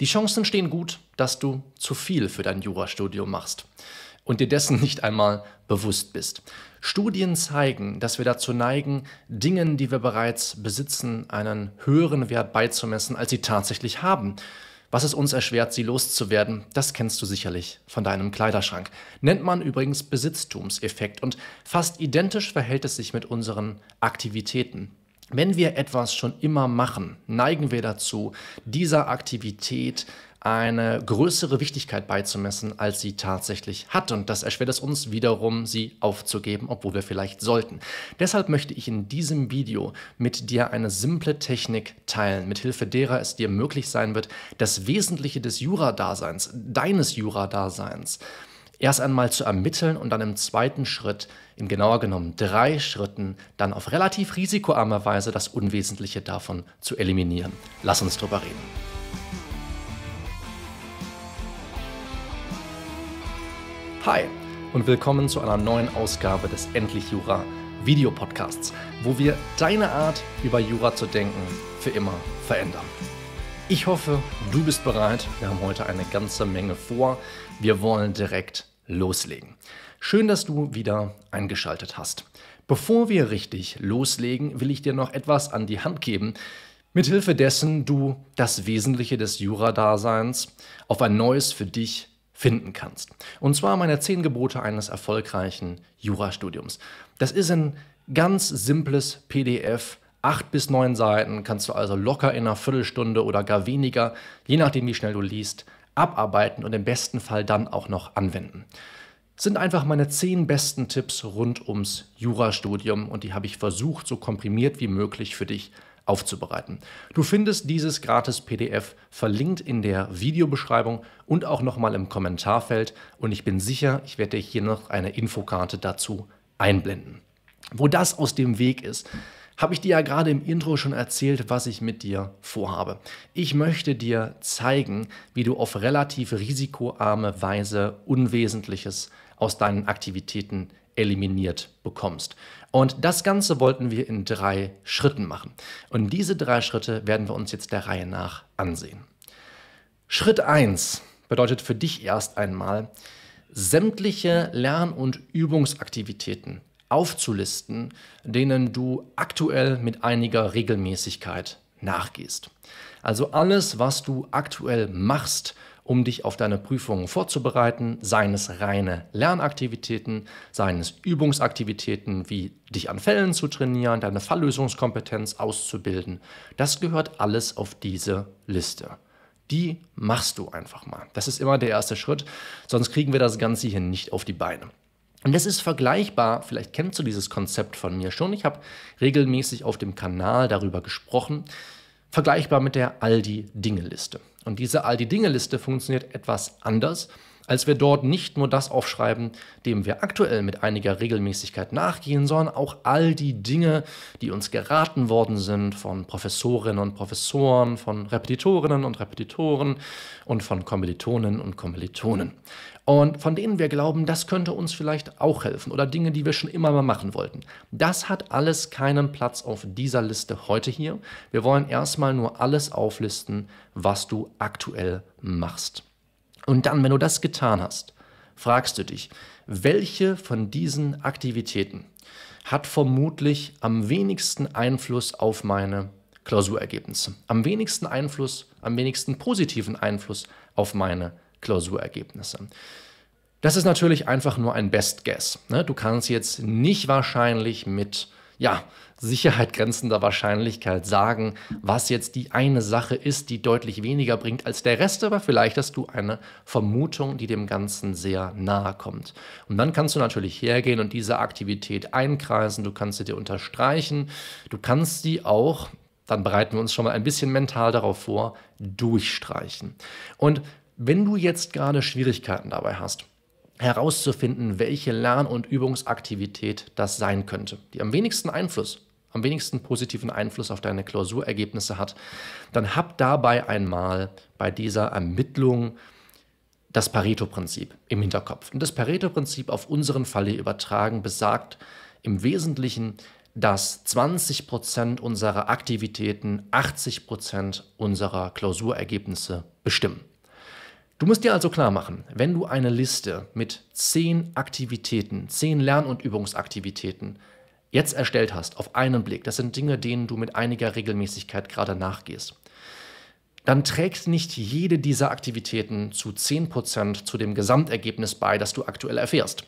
Die Chancen stehen gut, dass du zu viel für dein Jurastudium machst und dir dessen nicht einmal bewusst bist. Studien zeigen, dass wir dazu neigen, Dingen, die wir bereits besitzen, einen höheren Wert beizumessen, als sie tatsächlich haben. Was es uns erschwert, sie loszuwerden, das kennst du sicherlich von deinem Kleiderschrank. Nennt man übrigens Besitztumseffekt und fast identisch verhält es sich mit unseren Aktivitäten. Wenn wir etwas schon immer machen, neigen wir dazu, dieser Aktivität eine größere Wichtigkeit beizumessen, als sie tatsächlich hat. Und das erschwert es uns wiederum, sie aufzugeben, obwohl wir vielleicht sollten. Deshalb möchte ich in diesem Video mit dir eine simple Technik teilen, mithilfe derer es dir möglich sein wird, das Wesentliche des Jura-Daseins, deines Jura-Daseins, erst einmal zu ermitteln und dann im zweiten Schritt, in genauer genommen drei Schritten, dann auf relativ risikoarme Weise das Unwesentliche davon zu eliminieren. Lass uns drüber reden. Hi und willkommen zu einer neuen Ausgabe des Endlich Jura Videopodcasts, wo wir deine Art, über Jura zu denken, für immer verändern. Ich hoffe, du bist bereit. Wir haben heute eine ganze Menge vor. Wir wollen direkt loslegen. Schön, dass du wieder eingeschaltet hast. Bevor wir richtig loslegen, will ich dir noch etwas an die Hand geben, mithilfe dessen du das Wesentliche des Jura-Daseins auf ein neues für dich finden kannst. Und zwar meine zehn Gebote eines erfolgreichen Jurastudiums. Das ist ein ganz simples PDF, acht bis neun Seiten, kannst du also locker in einer Viertelstunde oder gar weniger, je nachdem wie schnell du liest, abarbeiten und im besten Fall dann auch noch anwenden. Das sind einfach meine zehn besten Tipps rund ums Jurastudium und die habe ich versucht, so komprimiert wie möglich für dich aufzubereiten. Du findest dieses gratis PDF verlinkt in der Videobeschreibung und auch nochmal im Kommentarfeld und ich bin sicher, ich werde dir hier noch eine Infokarte dazu einblenden. Wo das aus dem Weg ist, habe ich dir ja gerade im Intro schon erzählt, was ich mit dir vorhabe. Ich möchte dir zeigen, wie du auf relativ risikoarme Weise Unwesentliches aus deinen Aktivitäten eliminiert bekommst. Und das Ganze wollten wir in drei Schritten machen. Und diese drei Schritte werden wir uns jetzt der Reihe nach ansehen. Schritt 1 bedeutet für dich erst einmal, sämtliche Lern- und Übungsaktivitäten aufzulisten, denen du aktuell mit einiger Regelmäßigkeit nachgehst. Also alles, was du aktuell machst, um dich auf deine Prüfungen vorzubereiten, seien es reine Lernaktivitäten, seien es Übungsaktivitäten, wie dich an Fällen zu trainieren, deine Falllösungskompetenz auszubilden. Das gehört alles auf diese Liste. Die machst du einfach mal. Das ist immer der erste Schritt, sonst kriegen wir das Ganze hier nicht auf die Beine. Und das ist vergleichbar, vielleicht kennst du dieses Konzept von mir schon, ich habe regelmäßig auf dem Kanal darüber gesprochen, vergleichbar mit der Aldi-Dinge-Liste. Und diese Aldi-Dinge-Liste funktioniert etwas anders, als wir dort nicht nur das aufschreiben, dem wir aktuell mit einiger Regelmäßigkeit nachgehen, sondern auch all die Dinge, die uns geraten worden sind von Professorinnen und Professoren, von Repetitorinnen und Repetitoren und von Kommilitonen und Kommilitonen. Und von denen wir glauben, das könnte uns vielleicht auch helfen oder Dinge, die wir schon immer mal machen wollten. Das hat alles keinen Platz auf dieser Liste heute hier. Wir wollen erstmal nur alles auflisten, was du aktuell machst. Und dann, wenn du das getan hast, fragst du dich, welche von diesen Aktivitäten hat vermutlich am wenigsten Einfluss auf meine Klausurergebnisse, am wenigsten Einfluss, am wenigsten positiven Einfluss auf meine Klausurergebnisse. Das ist natürlich einfach nur ein Best Guess. Ne? Du kannst jetzt nicht wahrscheinlich mit ja, Sicherheit grenzender Wahrscheinlichkeit sagen, was jetzt die eine Sache ist, die deutlich weniger bringt als der Rest, aber vielleicht hast du eine Vermutung, die dem Ganzen sehr nahe kommt. Und dann kannst du natürlich hergehen und diese Aktivität einkreisen, du kannst sie dir unterstreichen, du kannst sie auch, dann bereiten wir uns schon mal ein bisschen mental darauf vor, durchstreichen. Und wenn du jetzt gerade Schwierigkeiten dabei hast, herauszufinden, welche Lern- und Übungsaktivität das sein könnte, die am wenigsten Einfluss, am wenigsten positiven Einfluss auf deine Klausurergebnisse hat, dann hab dabei einmal bei dieser Ermittlung das Pareto-Prinzip im Hinterkopf. Und das Pareto-Prinzip auf unseren Fall hier übertragen besagt im Wesentlichen, dass 20% unserer Aktivitäten 80% unserer Klausurergebnisse bestimmen. Du musst dir also klar machen, wenn du eine Liste mit 10 Aktivitäten, 10 Lern- und Übungsaktivitäten jetzt erstellt hast, auf einen Blick, das sind Dinge, denen du mit einiger Regelmäßigkeit gerade nachgehst, dann trägt nicht jede dieser Aktivitäten zu 10% zu dem Gesamtergebnis bei, das du aktuell erfährst.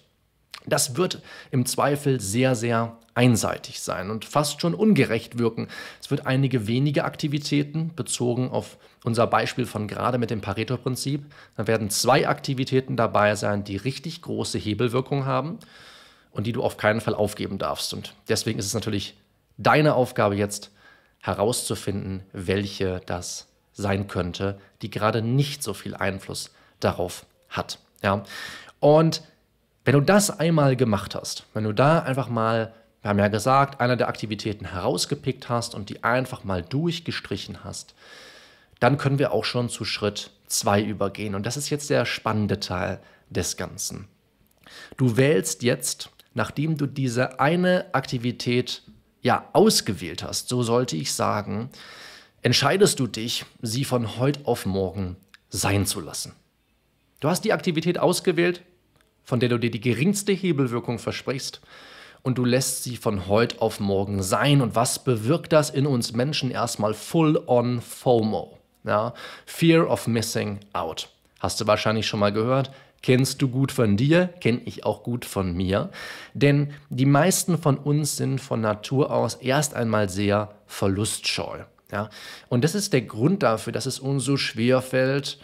Das wird im Zweifel sehr, sehr einseitig sein und fast schon ungerecht wirken. Es wird einige wenige Aktivitäten bezogen auf unser Beispiel von gerade mit dem Pareto-Prinzip. Da werden zwei Aktivitäten dabei sein, die richtig große Hebelwirkung haben und die du auf keinen Fall aufgeben darfst. Und deswegen ist es natürlich deine Aufgabe jetzt herauszufinden, welche das sein könnte, die gerade nicht so viel Einfluss darauf hat. Ja? Und wenn du das einmal gemacht hast, wenn du da einfach mal, wir haben ja gesagt, eine der Aktivitäten herausgepickt hast und die einfach mal durchgestrichen hast, dann können wir auch schon zu Schritt 2 übergehen. Und das ist jetzt der spannende Teil des Ganzen. Du wählst jetzt, nachdem du diese eine Aktivität ja ausgewählt hast, so sollte ich sagen, entscheidest du dich, sie von heute auf morgen sein zu lassen. Du hast die Aktivität ausgewählt, von der du dir die geringste Hebelwirkung versprichst, und du lässt sie von heute auf morgen sein. Und was bewirkt das in uns Menschen erstmal full-on FOMO? Ja? Fear of Missing Out. Hast du wahrscheinlich schon mal gehört. Kennst du gut von dir, kenne ich auch gut von mir. Denn die meisten von uns sind von Natur aus erst einmal sehr verlustscheu. Ja? Und das ist der Grund dafür, dass es uns so schwer fällt,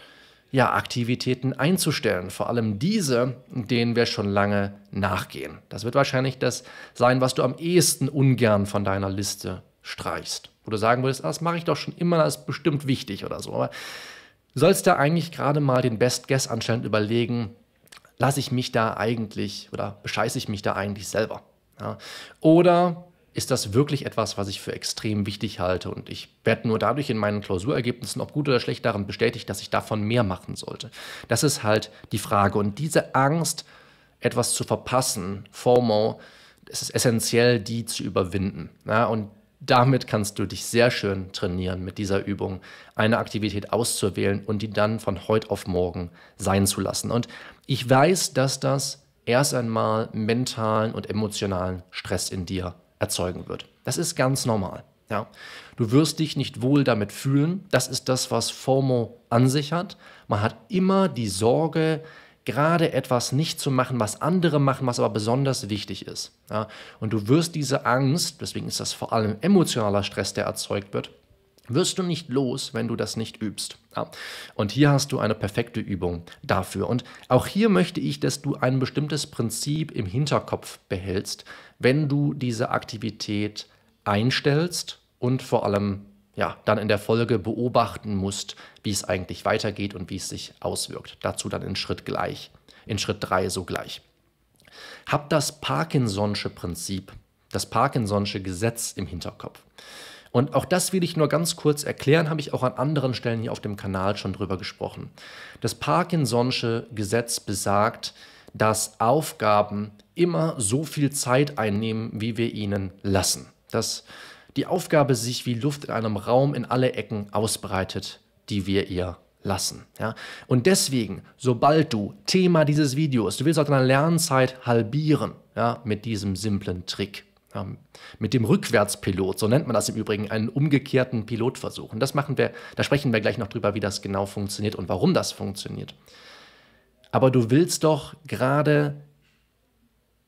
ja, Aktivitäten einzustellen. Vor allem diese, denen wir schon lange nachgehen. Das wird wahrscheinlich das sein, was du am ehesten ungern von deiner Liste streichst. Wo du sagen würdest, ah, das mache ich doch schon immer, das ist bestimmt wichtig oder so. Aber du sollst da eigentlich gerade mal den Best Guess anstellen überlegen, lasse ich mich da eigentlich oder bescheiße ich mich da eigentlich selber? Ja? Oder ist das wirklich etwas, was ich für extrem wichtig halte. Und ich werde nur dadurch in meinen Klausurergebnissen, ob gut oder schlecht, darin bestätigt, dass ich davon mehr machen sollte. Das ist halt die Frage. Und diese Angst, etwas zu verpassen, FOMO, es ist essentiell, die zu überwinden. Ja, und damit kannst du dich sehr schön trainieren, mit dieser Übung eine Aktivität auszuwählen und die dann von heute auf morgen sein zu lassen. Und ich weiß, dass das erst einmal mentalen und emotionalen Stress in dir erzeugen wird. Das ist ganz normal. Ja. Du wirst dich nicht wohl damit fühlen. Das ist das, was FOMO an sich hat. Man hat immer die Sorge, gerade etwas nicht zu machen, was andere machen, was aber besonders wichtig ist. Ja. Und du wirst diese Angst, deswegen ist das vor allem emotionaler Stress, der erzeugt wird, wirst du nicht los, wenn du das nicht übst. Ja. Und hier hast du eine perfekte Übung dafür. Und auch hier möchte ich, dass du ein bestimmtes Prinzip im Hinterkopf behältst, wenn du diese Aktivität einstellst und vor allem ja, dann in der Folge beobachten musst, wie es eigentlich weitergeht und wie es sich auswirkt. Dazu dann in Schritt gleich, in Schritt 3 sogleich. Hab das Parkinson'sche Prinzip, das Parkinson'sche Gesetz im Hinterkopf. Und auch das will ich nur ganz kurz erklären, habe ich auch an anderen Stellen hier auf dem Kanal schon drüber gesprochen. Das Parkinson'sche Gesetz besagt, dass Aufgaben immer so viel Zeit einnehmen, wie wir ihnen lassen. Dass die Aufgabe sich wie Luft in einem Raum in alle Ecken ausbreitet, die wir ihr lassen. Ja? Und deswegen, sobald du Thema dieses Videos, du willst auch deine Lernzeit halbieren, ja, mit diesem simplen Trick, mit dem Rückwärtspilot, so nennt man das im Übrigen, einen umgekehrten Pilotversuch. Und das machen wir, da sprechen wir gleich noch drüber, wie das genau funktioniert und warum das funktioniert. Aber du willst doch gerade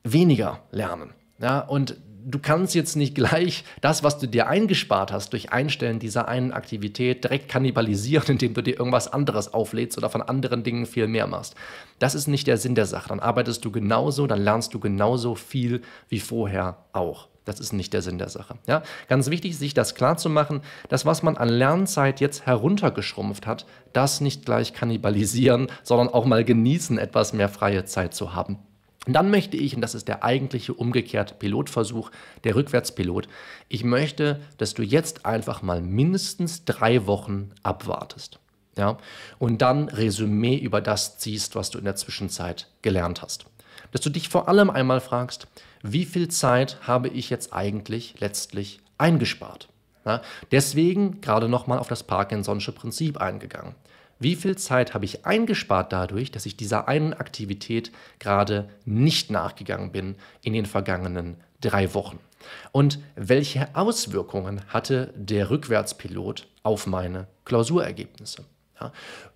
weniger lernen. Ja, und du kannst jetzt nicht gleich das, was du dir eingespart hast, durch Einstellen dieser einen Aktivität direkt kannibalisieren, indem du dir irgendwas anderes auflädst oder von anderen Dingen viel mehr machst. Das ist nicht der Sinn der Sache. Dann arbeitest du genauso, dann lernst du genauso viel wie vorher auch. Das ist nicht der Sinn der Sache. Ja? Ganz wichtig, sich das klar zu dass was man an Lernzeit jetzt heruntergeschrumpft hat, das nicht gleich kannibalisieren, sondern auch mal genießen, etwas mehr freie Zeit zu haben. Und dann möchte ich, und das ist der eigentliche umgekehrte Pilotversuch, der Rückwärtspilot, ich möchte, dass du jetzt einfach mal mindestens drei Wochen abwartest. Ja? Und dann Resümee über das ziehst, was du in der Zwischenzeit gelernt hast. dass du dich vor allem einmal fragst, wie viel Zeit habe ich jetzt eigentlich letztlich eingespart? Ja, deswegen gerade nochmal auf das Parkinson'sche Prinzip eingegangen. Wie viel Zeit habe ich eingespart dadurch, dass ich dieser einen Aktivität gerade nicht nachgegangen bin in den vergangenen drei Wochen? Und welche Auswirkungen hatte der Rückwärtspilot auf meine Klausurergebnisse? Ja,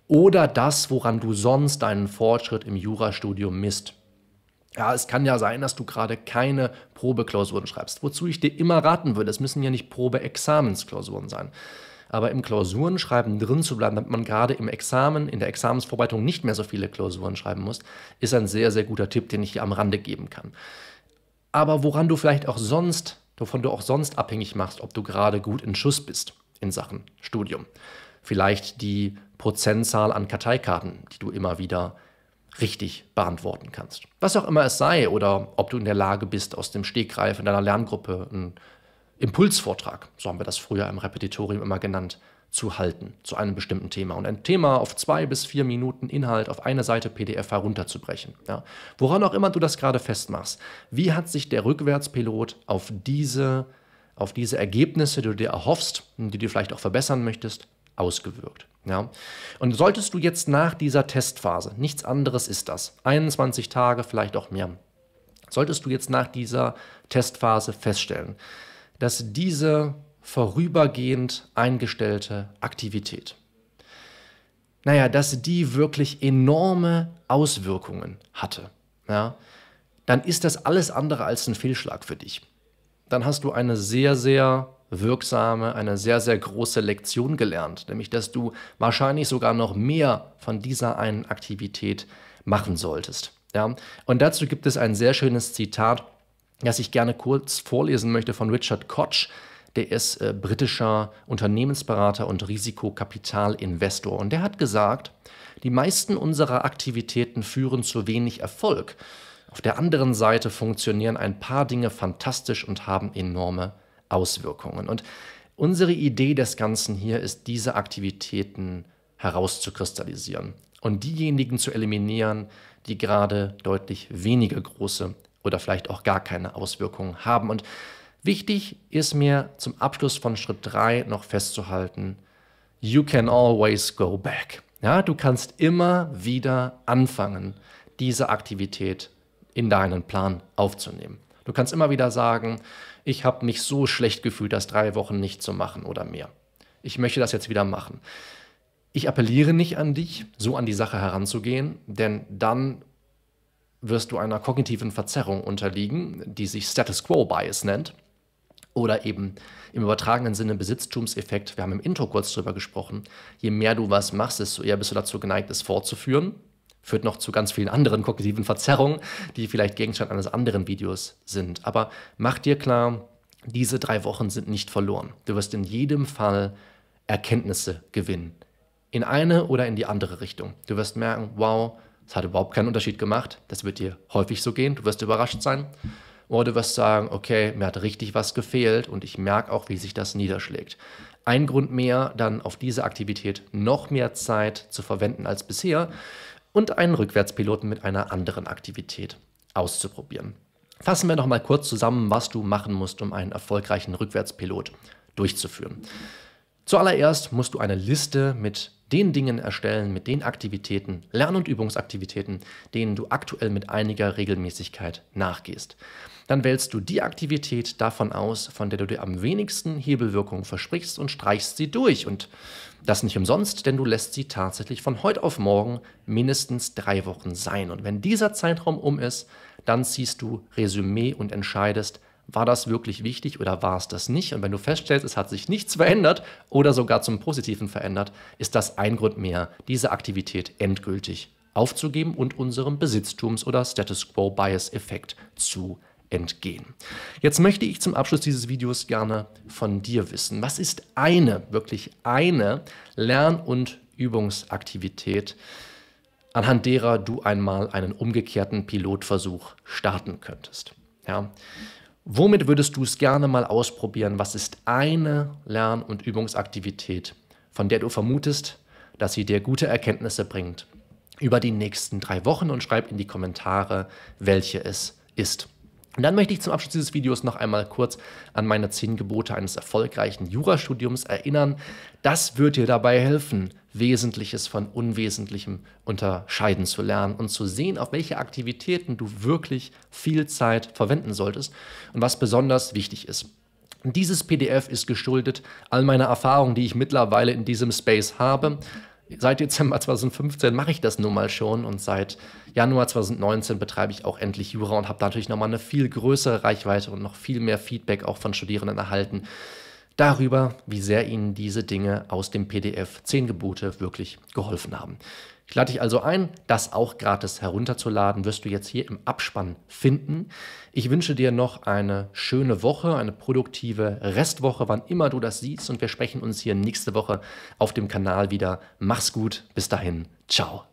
oder das, woran du sonst deinen Fortschritt im Jurastudium misst. Ja, es kann ja sein, dass du gerade keine Probeklausuren schreibst, wozu ich dir immer raten würde. Es müssen ja nicht Probeexamensklausuren sein. Aber im Klausurenschreiben drin zu bleiben, damit man gerade im Examen, in der Examensvorbereitung nicht mehr so viele Klausuren schreiben muss, ist ein sehr, sehr guter Tipp, den ich hier am Rande geben kann. Aber woran du vielleicht auch sonst, wovon du auch sonst abhängig machst, ob du gerade gut in Schuss bist in Sachen Studium. Vielleicht die Prozentzahl an Karteikarten, die du immer wieder richtig beantworten kannst. Was auch immer es sei, oder ob du in der Lage bist, aus dem Stegreif in deiner Lerngruppe einen Impulsvortrag, so haben wir das früher im Repetitorium immer genannt, zu halten zu einem bestimmten Thema und ein Thema auf zwei bis vier Minuten Inhalt auf eine Seite PDF herunterzubrechen. Ja. Woran auch immer du das gerade festmachst, wie hat sich der Rückwärtspilot auf diese, auf diese Ergebnisse, die du dir erhoffst die du vielleicht auch verbessern möchtest, ausgewirkt? Ja. Und solltest du jetzt nach dieser Testphase, nichts anderes ist das, 21 Tage, vielleicht auch mehr, solltest du jetzt nach dieser Testphase feststellen, dass diese vorübergehend eingestellte Aktivität, naja, dass die wirklich enorme Auswirkungen hatte, ja, dann ist das alles andere als ein Fehlschlag für dich. Dann hast du eine sehr, sehr wirksame, eine sehr, sehr große Lektion gelernt, nämlich dass du wahrscheinlich sogar noch mehr von dieser einen Aktivität machen solltest. Ja? Und dazu gibt es ein sehr schönes Zitat, das ich gerne kurz vorlesen möchte von Richard Koch. Der ist äh, britischer Unternehmensberater und Risikokapitalinvestor. Und der hat gesagt, die meisten unserer Aktivitäten führen zu wenig Erfolg. Auf der anderen Seite funktionieren ein paar Dinge fantastisch und haben enorme Auswirkungen. Und unsere Idee des Ganzen hier ist, diese Aktivitäten herauszukristallisieren und diejenigen zu eliminieren, die gerade deutlich weniger große oder vielleicht auch gar keine Auswirkungen haben. Und wichtig ist mir zum Abschluss von Schritt 3 noch festzuhalten, you can always go back. Ja, du kannst immer wieder anfangen, diese Aktivität in deinen Plan aufzunehmen. Du kannst immer wieder sagen, ich habe mich so schlecht gefühlt, das drei Wochen nicht zu machen oder mehr. Ich möchte das jetzt wieder machen. Ich appelliere nicht an dich, so an die Sache heranzugehen, denn dann wirst du einer kognitiven Verzerrung unterliegen, die sich Status Quo Bias nennt. Oder eben im übertragenen Sinne Besitztumseffekt. Wir haben im Intro kurz drüber gesprochen. Je mehr du was machst, desto eher bist du dazu geneigt, es fortzuführen führt noch zu ganz vielen anderen kognitiven Verzerrungen, die vielleicht Gegenstand eines anderen Videos sind. Aber mach dir klar, diese drei Wochen sind nicht verloren. Du wirst in jedem Fall Erkenntnisse gewinnen. In eine oder in die andere Richtung. Du wirst merken, wow, es hat überhaupt keinen Unterschied gemacht. Das wird dir häufig so gehen. Du wirst überrascht sein. Oder du wirst sagen, okay, mir hat richtig was gefehlt und ich merke auch, wie sich das niederschlägt. Ein Grund mehr, dann auf diese Aktivität noch mehr Zeit zu verwenden als bisher und einen Rückwärtspiloten mit einer anderen Aktivität auszuprobieren. Fassen wir noch mal kurz zusammen, was du machen musst, um einen erfolgreichen Rückwärtspilot durchzuführen. Zuallererst musst du eine Liste mit den Dingen erstellen, mit den Aktivitäten, Lern- und Übungsaktivitäten, denen du aktuell mit einiger Regelmäßigkeit nachgehst. Dann wählst du die Aktivität davon aus, von der du dir am wenigsten Hebelwirkung versprichst und streichst sie durch. Und das nicht umsonst, denn du lässt sie tatsächlich von heute auf morgen mindestens drei Wochen sein. Und wenn dieser Zeitraum um ist, dann ziehst du Resümee und entscheidest, war das wirklich wichtig oder war es das nicht? Und wenn du feststellst, es hat sich nichts verändert oder sogar zum Positiven verändert, ist das ein Grund mehr, diese Aktivität endgültig aufzugeben und unserem Besitztums- oder Status Quo-Bias-Effekt zu entgehen. Jetzt möchte ich zum Abschluss dieses Videos gerne von dir wissen, was ist eine, wirklich eine Lern- und Übungsaktivität, anhand derer du einmal einen umgekehrten Pilotversuch starten könntest? Ja. Womit würdest du es gerne mal ausprobieren? Was ist eine Lern- und Übungsaktivität, von der du vermutest, dass sie dir gute Erkenntnisse bringt, über die nächsten drei Wochen und schreib in die Kommentare, welche es ist. Und dann möchte ich zum Abschluss dieses Videos noch einmal kurz an meine zehn Gebote eines erfolgreichen Jurastudiums erinnern. Das wird dir dabei helfen, Wesentliches von Unwesentlichem unterscheiden zu lernen und zu sehen, auf welche Aktivitäten du wirklich viel Zeit verwenden solltest und was besonders wichtig ist. Dieses PDF ist geschuldet all meiner Erfahrungen, die ich mittlerweile in diesem Space habe. Seit Dezember 2015 mache ich das nun mal schon und seit Januar 2019 betreibe ich auch endlich Jura und habe natürlich nochmal eine viel größere Reichweite und noch viel mehr Feedback auch von Studierenden erhalten darüber, wie sehr ihnen diese Dinge aus dem PDF 10 Gebote wirklich geholfen haben. Ich lade dich also ein, das auch gratis herunterzuladen, wirst du jetzt hier im Abspann finden. Ich wünsche dir noch eine schöne Woche, eine produktive Restwoche, wann immer du das siehst und wir sprechen uns hier nächste Woche auf dem Kanal wieder. Mach's gut, bis dahin, ciao.